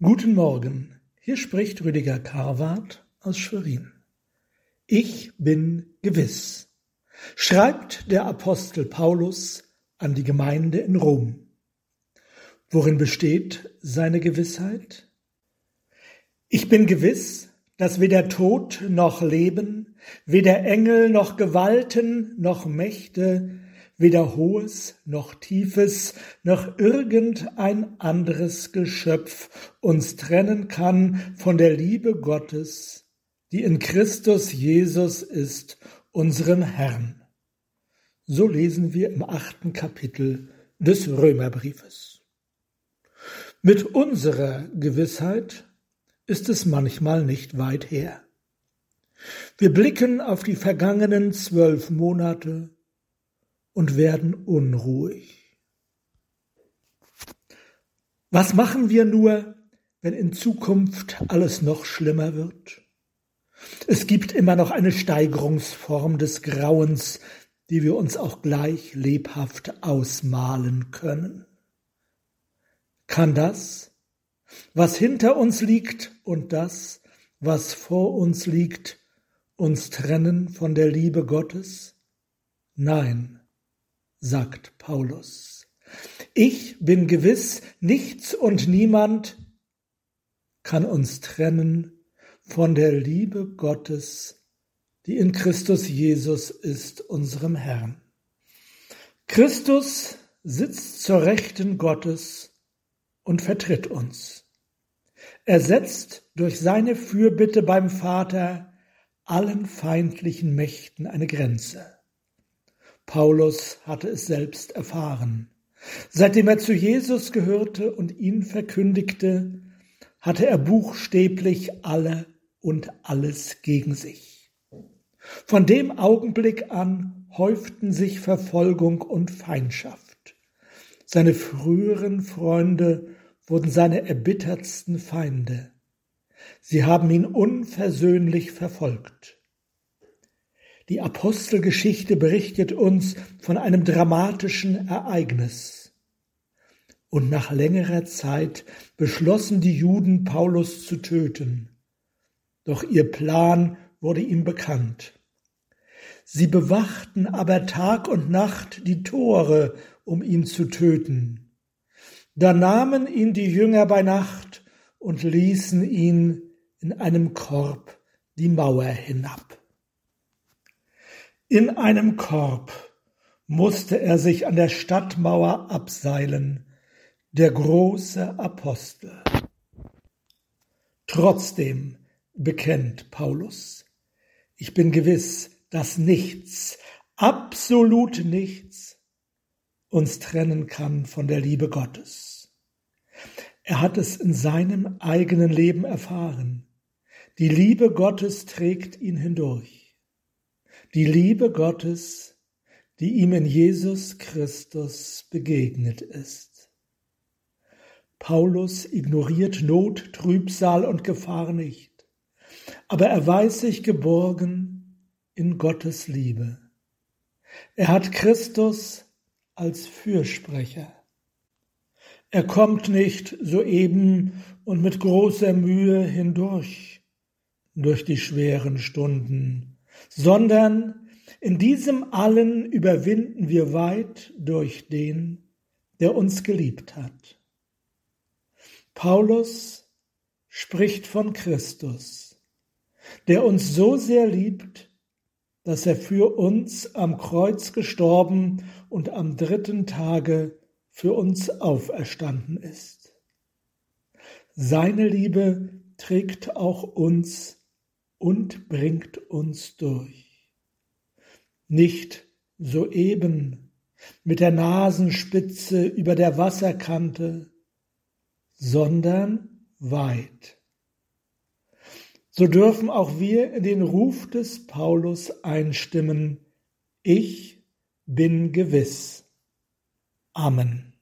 Guten Morgen, hier spricht Rüdiger Karwart aus Schwerin. Ich bin gewiss, schreibt der Apostel Paulus an die Gemeinde in Rom. Worin besteht seine Gewissheit? Ich bin gewiss, dass weder Tod noch Leben, weder Engel noch Gewalten noch Mächte, weder Hohes noch Tiefes noch irgendein anderes Geschöpf uns trennen kann von der Liebe Gottes, die in Christus Jesus ist, unserem Herrn. So lesen wir im achten Kapitel des Römerbriefes. Mit unserer Gewissheit ist es manchmal nicht weit her. Wir blicken auf die vergangenen zwölf Monate und werden unruhig. Was machen wir nur, wenn in Zukunft alles noch schlimmer wird? Es gibt immer noch eine Steigerungsform des Grauens, die wir uns auch gleich lebhaft ausmalen können. Kann das, was hinter uns liegt und das, was vor uns liegt, uns trennen von der Liebe Gottes? Nein, sagt Paulus. Ich bin gewiss, nichts und niemand kann uns trennen von der Liebe Gottes, die in Christus Jesus ist, unserem Herrn. Christus sitzt zur Rechten Gottes und vertritt uns. Er setzt durch seine Fürbitte beim Vater allen feindlichen Mächten eine Grenze. Paulus hatte es selbst erfahren. Seitdem er zu Jesus gehörte und ihn verkündigte, hatte er buchstäblich alle und alles gegen sich. Von dem Augenblick an häuften sich Verfolgung und Feindschaft. Seine früheren Freunde wurden seine erbittertsten Feinde. Sie haben ihn unversöhnlich verfolgt. Die Apostelgeschichte berichtet uns von einem dramatischen Ereignis. Und nach längerer Zeit beschlossen die Juden, Paulus zu töten. Doch ihr Plan wurde ihm bekannt. Sie bewachten aber Tag und Nacht die Tore, um ihn zu töten. Da nahmen ihn die Jünger bei Nacht und ließen ihn in einem Korb die Mauer hinab. In einem Korb musste er sich an der Stadtmauer abseilen, der große Apostel. Trotzdem bekennt Paulus, ich bin gewiss, dass nichts, absolut nichts uns trennen kann von der Liebe Gottes. Er hat es in seinem eigenen Leben erfahren. Die Liebe Gottes trägt ihn hindurch die Liebe Gottes, die ihm in Jesus Christus begegnet ist. Paulus ignoriert Not, Trübsal und Gefahr nicht, aber er weiß sich geborgen in Gottes Liebe. Er hat Christus als Fürsprecher. Er kommt nicht soeben und mit großer Mühe hindurch durch die schweren Stunden, sondern in diesem allen überwinden wir weit durch den, der uns geliebt hat. Paulus spricht von Christus, der uns so sehr liebt, dass er für uns am Kreuz gestorben und am dritten Tage für uns auferstanden ist. Seine Liebe trägt auch uns und bringt uns durch. Nicht soeben mit der Nasenspitze über der Wasserkante, sondern weit. So dürfen auch wir in den Ruf des Paulus einstimmen, ich bin gewiss. Amen.